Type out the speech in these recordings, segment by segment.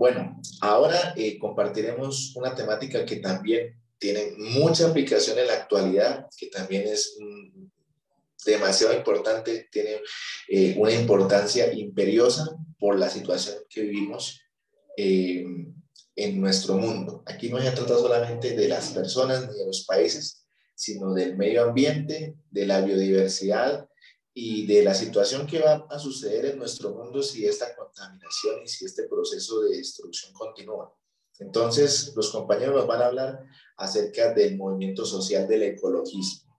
Bueno, ahora eh, compartiremos una temática que también tiene mucha aplicación en la actualidad, que también es mm, demasiado importante, tiene eh, una importancia imperiosa por la situación que vivimos eh, en nuestro mundo. Aquí no se trata solamente de las personas ni de los países, sino del medio ambiente, de la biodiversidad y de la situación que va a suceder en nuestro mundo si esta contaminación y si este proceso de destrucción continúa. Entonces, los compañeros nos van a hablar acerca del movimiento social del ecologismo.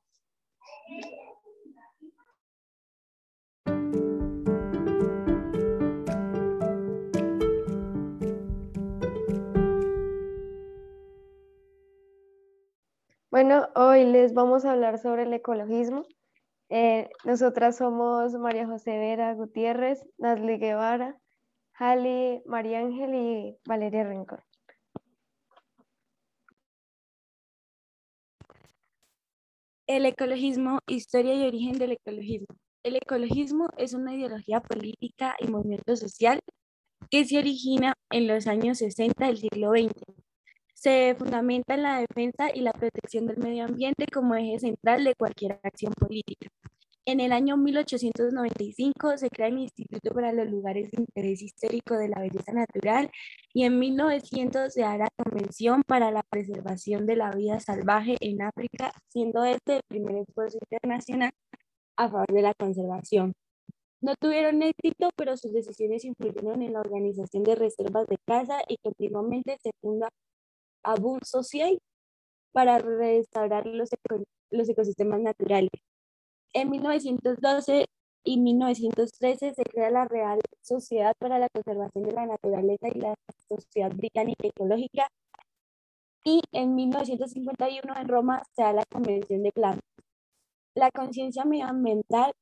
Bueno, hoy les vamos a hablar sobre el ecologismo. Eh, nosotras somos María José Vera Gutiérrez, Nazli Guevara, Jali, María Ángel y Valeria Rincón. El ecologismo, historia y origen del ecologismo. El ecologismo es una ideología política y movimiento social que se origina en los años 60 del siglo XX. Se fundamenta en la defensa y la protección del medio ambiente como eje central de cualquier acción política. En el año 1895 se crea el Instituto para los Lugares de Interés Histórico de la Belleza Natural y en 1900 se da la Convención para la Preservación de la Vida Salvaje en África, siendo este el primer esfuerzo internacional a favor de la conservación. No tuvieron éxito, pero sus decisiones influyeron en la organización de reservas de caza y continuamente se funda Abu Social para restaurar los ecosistemas naturales. En 1912 y 1913 se crea la Real Sociedad para la Conservación de la Naturaleza y la Sociedad Británica Ecológica. Y en 1951 en Roma se da la Convención de Plantas. La conciencia medioambiental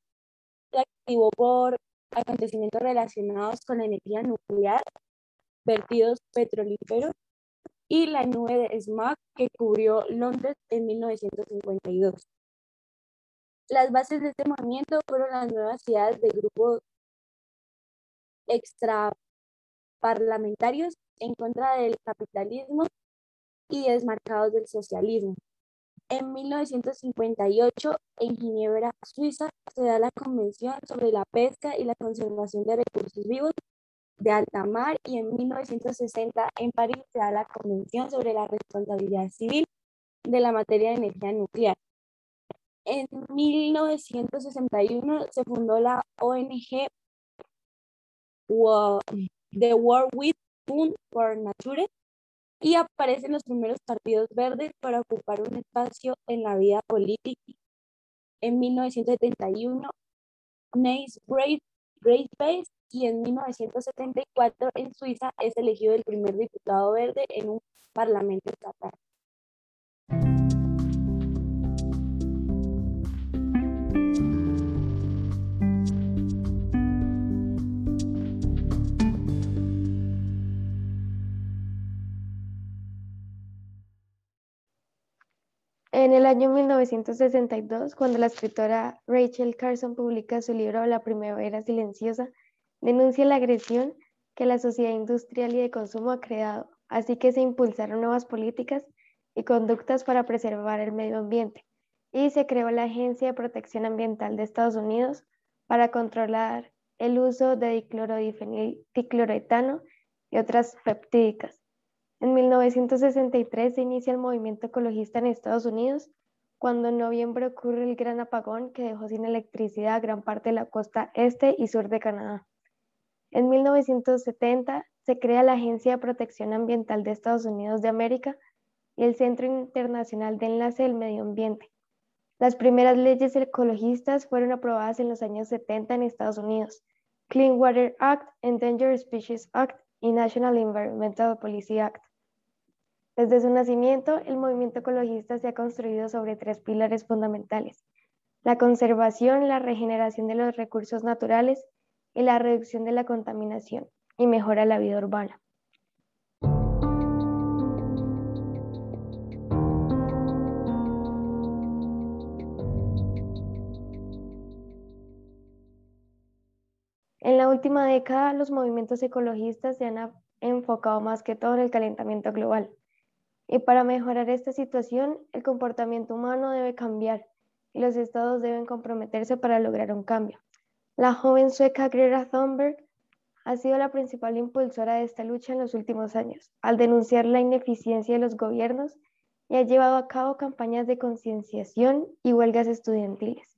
se activó por acontecimientos relacionados con la energía nuclear, vertidos petrolíferos y la nube de smog que cubrió Londres en 1952. Las bases de este movimiento fueron las nuevas ciudades de grupos extraparlamentarios en contra del capitalismo y desmarcados del socialismo. En 1958, en Ginebra, Suiza, se da la Convención sobre la Pesca y la Conservación de Recursos Vivos de alta mar y en 1960 en París se da la Convención sobre la Responsabilidad Civil de la materia de energía nuclear. En 1961 se fundó la ONG The World With Fund for Nature y aparecen los primeros partidos verdes para ocupar un espacio en la vida política. En 1971, Nice Great, Great Face y en 1974 en Suiza es elegido el primer diputado verde en un parlamento estatal. En el año 1962, cuando la escritora Rachel Carson publica su libro La Primavera Silenciosa, denuncia la agresión que la sociedad industrial y de consumo ha creado, así que se impulsaron nuevas políticas y conductas para preservar el medio ambiente, y se creó la Agencia de Protección Ambiental de Estados Unidos para controlar el uso de dicloretano y otras peptídicas. En 1963 se inicia el movimiento ecologista en Estados Unidos, cuando en noviembre ocurre el gran apagón que dejó sin electricidad gran parte de la costa este y sur de Canadá. En 1970 se crea la Agencia de Protección Ambiental de Estados Unidos de América y el Centro Internacional de Enlace del Medio Ambiente. Las primeras leyes ecologistas fueron aprobadas en los años 70 en Estados Unidos. Clean Water Act, Endangered Species Act y National Environmental Policy Act. Desde su nacimiento, el movimiento ecologista se ha construido sobre tres pilares fundamentales, la conservación, la regeneración de los recursos naturales y la reducción de la contaminación y mejora la vida urbana. En la última década, los movimientos ecologistas se han enfocado más que todo en el calentamiento global. Y para mejorar esta situación, el comportamiento humano debe cambiar y los estados deben comprometerse para lograr un cambio. La joven sueca Greta Thunberg ha sido la principal impulsora de esta lucha en los últimos años, al denunciar la ineficiencia de los gobiernos y ha llevado a cabo campañas de concienciación y huelgas estudiantiles.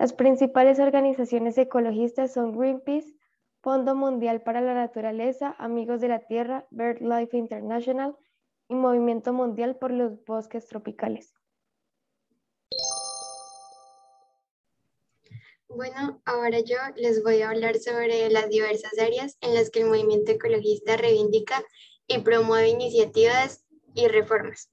Las principales organizaciones ecologistas son Greenpeace, Fondo Mundial para la Naturaleza, Amigos de la Tierra, BirdLife International y Movimiento Mundial por los Bosques Tropicales. Bueno, ahora yo les voy a hablar sobre las diversas áreas en las que el movimiento ecologista reivindica y promueve iniciativas y reformas.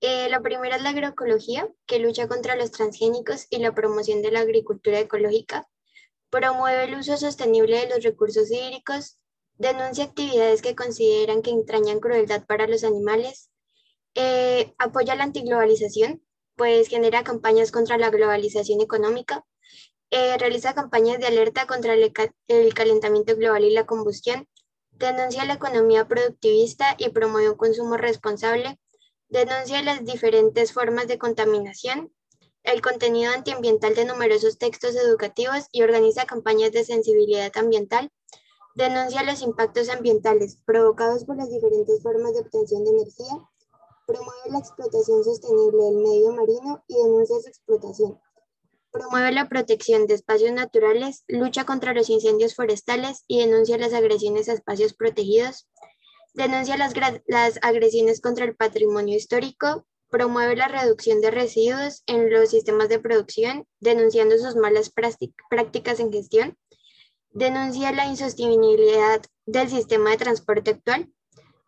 Eh, la primera es la agroecología, que lucha contra los transgénicos y la promoción de la agricultura ecológica, promueve el uso sostenible de los recursos hídricos, denuncia actividades que consideran que entrañan crueldad para los animales, eh, apoya la antiglobalización, pues genera campañas contra la globalización económica, eh, realiza campañas de alerta contra el, el calentamiento global y la combustión, denuncia la economía productivista y promueve un consumo responsable, denuncia las diferentes formas de contaminación, el contenido antiambiental de numerosos textos educativos y organiza campañas de sensibilidad ambiental, denuncia los impactos ambientales provocados por las diferentes formas de obtención de energía, promueve la explotación sostenible del medio marino y denuncia su explotación. Promueve la protección de espacios naturales, lucha contra los incendios forestales y denuncia las agresiones a espacios protegidos, denuncia las, las agresiones contra el patrimonio histórico, promueve la reducción de residuos en los sistemas de producción, denunciando sus malas prácticas en gestión, denuncia la insostenibilidad del sistema de transporte actual,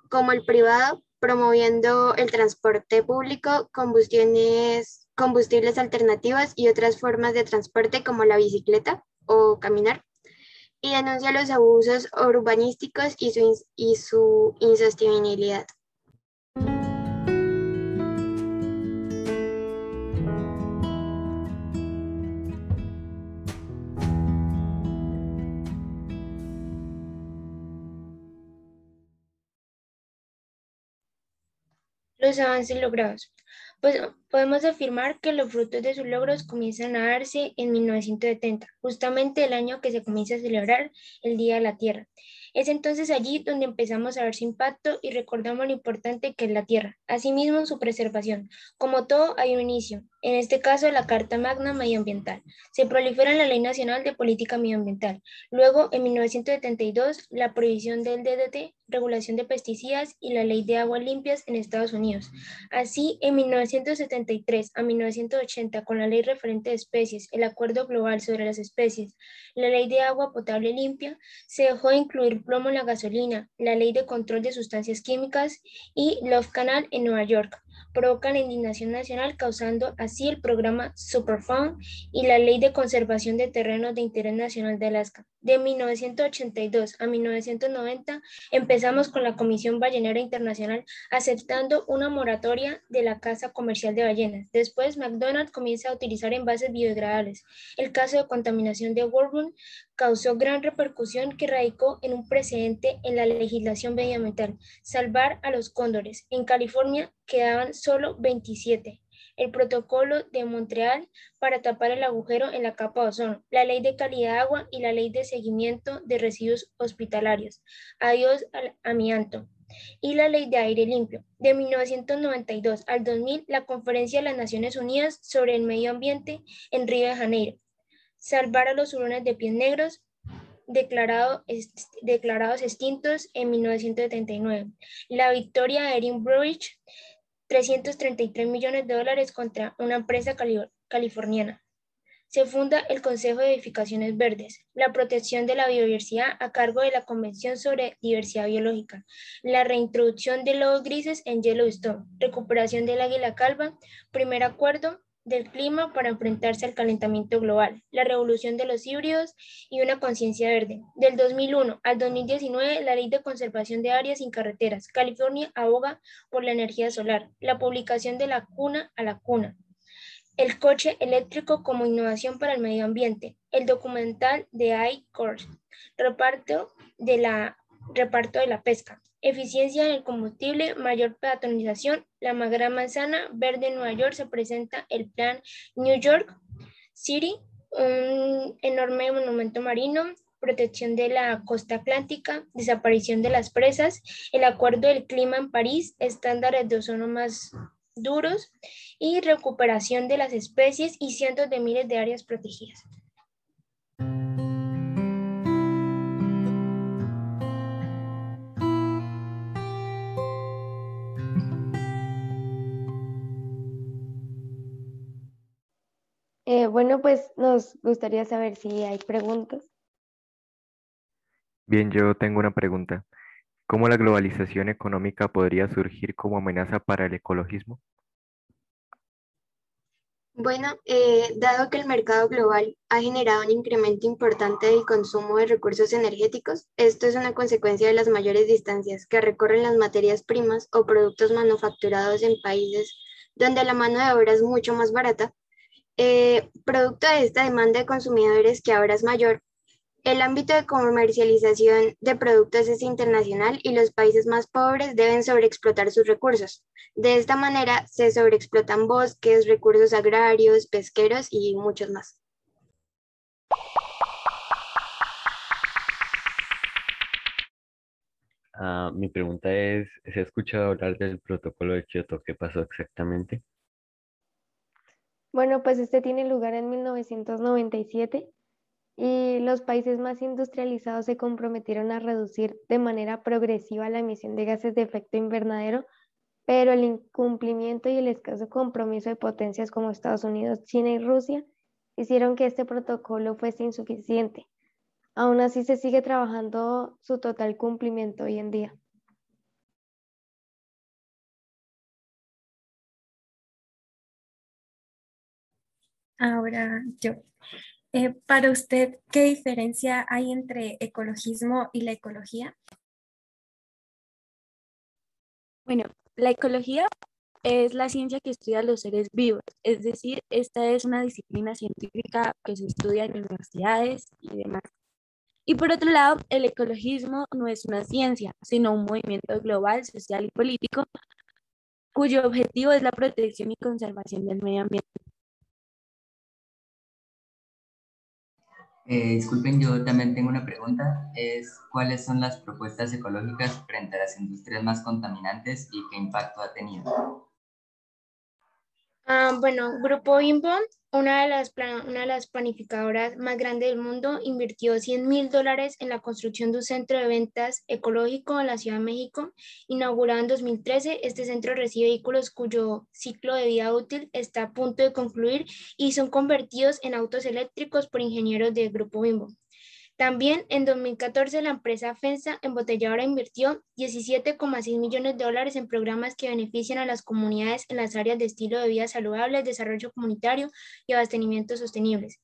como el privado, promoviendo el transporte público, combustiones, combustibles alternativas y otras formas de transporte como la bicicleta o caminar y denuncia los abusos urbanísticos y su, y su insostenibilidad. Los avances logrados. Pues podemos afirmar que los frutos de sus logros comienzan a darse en 1970, justamente el año que se comienza a celebrar el Día de la Tierra. Es entonces allí donde empezamos a ver su impacto y recordamos lo importante que es la tierra, asimismo su preservación. Como todo, hay un inicio, en este caso la Carta Magna Medioambiental. Se prolifera en la Ley Nacional de Política Medioambiental. Luego, en 1972, la prohibición del DDT, regulación de pesticidas y la Ley de Aguas Limpias en Estados Unidos. Así, en 1973 a 1980, con la Ley Referente de Especies, el Acuerdo Global sobre las Especies, la Ley de Agua Potable Limpia, se dejó de incluir plomo en la gasolina, la Ley de Control de Sustancias Químicas y Love Canal en Nueva York provocan indignación nacional, causando así el programa Superfund y la Ley de Conservación de Terrenos de Interés Nacional de Alaska. De 1982 a 1990 empezamos con la Comisión Ballenera Internacional aceptando una moratoria de la caza comercial de ballenas. Después McDonald's comienza a utilizar envases biodegradables. El caso de contaminación de Warburg causó gran repercusión que radicó en un precedente en la legislación medioambiental, salvar a los cóndores. En California quedaban solo 27 el protocolo de Montreal para tapar el agujero en la capa de ozono, la ley de calidad de agua y la ley de seguimiento de residuos hospitalarios. Adiós al amianto y la Ley de Aire Limpio. De 1992 al 2000, la Conferencia de las Naciones Unidas sobre el Medio Ambiente en Río de Janeiro. Salvar a los hurones de pies negros, declarado, declarados extintos en 1979. La victoria de Erin Brockovich 333 millones de dólares contra una empresa californiana. Se funda el Consejo de Edificaciones Verdes, la protección de la biodiversidad a cargo de la Convención sobre Diversidad Biológica, la reintroducción de lobos grises en Yellowstone, recuperación del águila calva, primer acuerdo del clima para enfrentarse al calentamiento global, la revolución de los híbridos y una conciencia verde. Del 2001 al 2019, la Ley de Conservación de Áreas sin Carreteras. California aboga por la energía solar, la publicación de la cuna a la cuna. El coche eléctrico como innovación para el medio ambiente. El documental de iCourse. Reparto de la, reparto de la pesca. Eficiencia en el combustible, mayor peatonalización, la gran manzana verde en Nueva York se presenta el plan New York City, un enorme monumento marino, protección de la costa atlántica, desaparición de las presas, el acuerdo del clima en París, estándares de ozono más duros y recuperación de las especies y cientos de miles de áreas protegidas. Bueno, pues nos gustaría saber si hay preguntas. Bien, yo tengo una pregunta. ¿Cómo la globalización económica podría surgir como amenaza para el ecologismo? Bueno, eh, dado que el mercado global ha generado un incremento importante del consumo de recursos energéticos, esto es una consecuencia de las mayores distancias que recorren las materias primas o productos manufacturados en países donde la mano de obra es mucho más barata eh, producto de esta demanda de consumidores que ahora es mayor, el ámbito de comercialización de productos es internacional y los países más pobres deben sobreexplotar sus recursos. De esta manera se sobreexplotan bosques, recursos agrarios, pesqueros y muchos más. Ah, mi pregunta es, ¿se ha escuchado hablar del protocolo de Kioto? ¿Qué pasó exactamente? Bueno, pues este tiene lugar en 1997 y los países más industrializados se comprometieron a reducir de manera progresiva la emisión de gases de efecto invernadero, pero el incumplimiento y el escaso compromiso de potencias como Estados Unidos, China y Rusia hicieron que este protocolo fuese insuficiente. Aún así se sigue trabajando su total cumplimiento hoy en día. Ahora yo. Eh, para usted, ¿qué diferencia hay entre ecologismo y la ecología? Bueno, la ecología es la ciencia que estudia los seres vivos, es decir, esta es una disciplina científica que se estudia en universidades y demás. Y por otro lado, el ecologismo no es una ciencia, sino un movimiento global, social y político cuyo objetivo es la protección y conservación del medio ambiente. Eh, disculpen, yo también tengo una pregunta. Es, ¿Cuáles son las propuestas ecológicas frente a las industrias más contaminantes y qué impacto ha tenido? Ah, bueno, Grupo Bimbo, una de, las una de las planificadoras más grandes del mundo, invirtió 100 mil dólares en la construcción de un centro de ventas ecológico en la Ciudad de México. Inaugurado en 2013, este centro recibe vehículos cuyo ciclo de vida útil está a punto de concluir y son convertidos en autos eléctricos por ingenieros del Grupo Bimbo. También en 2014 la empresa FENSA Embotelladora invirtió 17,6 millones de dólares en programas que benefician a las comunidades en las áreas de estilo de vida saludable, desarrollo comunitario y abastecimiento sostenibles.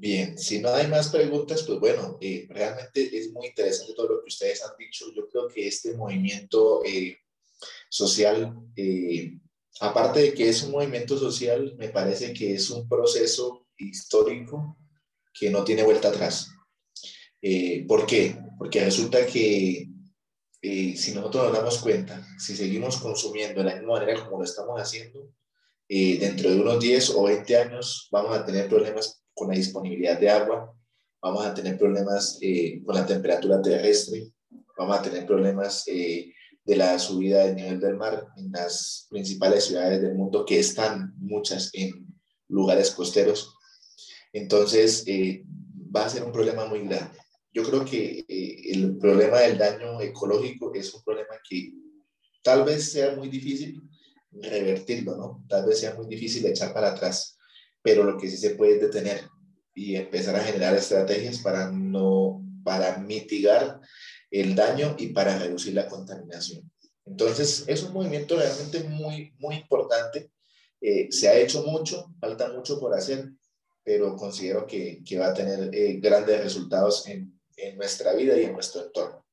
Bien, si no hay más preguntas, pues bueno, eh, realmente es muy interesante todo lo que ustedes han dicho. Yo creo que este movimiento eh, social, eh, aparte de que es un movimiento social, me parece que es un proceso histórico que no tiene vuelta atrás. ¿Por qué? Porque resulta que si nosotros nos damos cuenta, si seguimos consumiendo de la misma manera como lo estamos haciendo, dentro de unos 10 o 20 años vamos a tener problemas con la disponibilidad de agua, vamos a tener problemas eh, con la temperatura terrestre, vamos a tener problemas eh, de la subida del nivel del mar en las principales ciudades del mundo, que están muchas en lugares costeros. Entonces, eh, va a ser un problema muy grande. Yo creo que el problema del daño ecológico es un problema que tal vez sea muy difícil revertirlo, ¿no? Tal vez sea muy difícil echar para atrás pero lo que sí se puede es detener y empezar a generar estrategias para, no, para mitigar el daño y para reducir la contaminación. Entonces, es un movimiento realmente muy, muy importante. Eh, se ha hecho mucho, falta mucho por hacer, pero considero que, que va a tener eh, grandes resultados en, en nuestra vida y en nuestro entorno.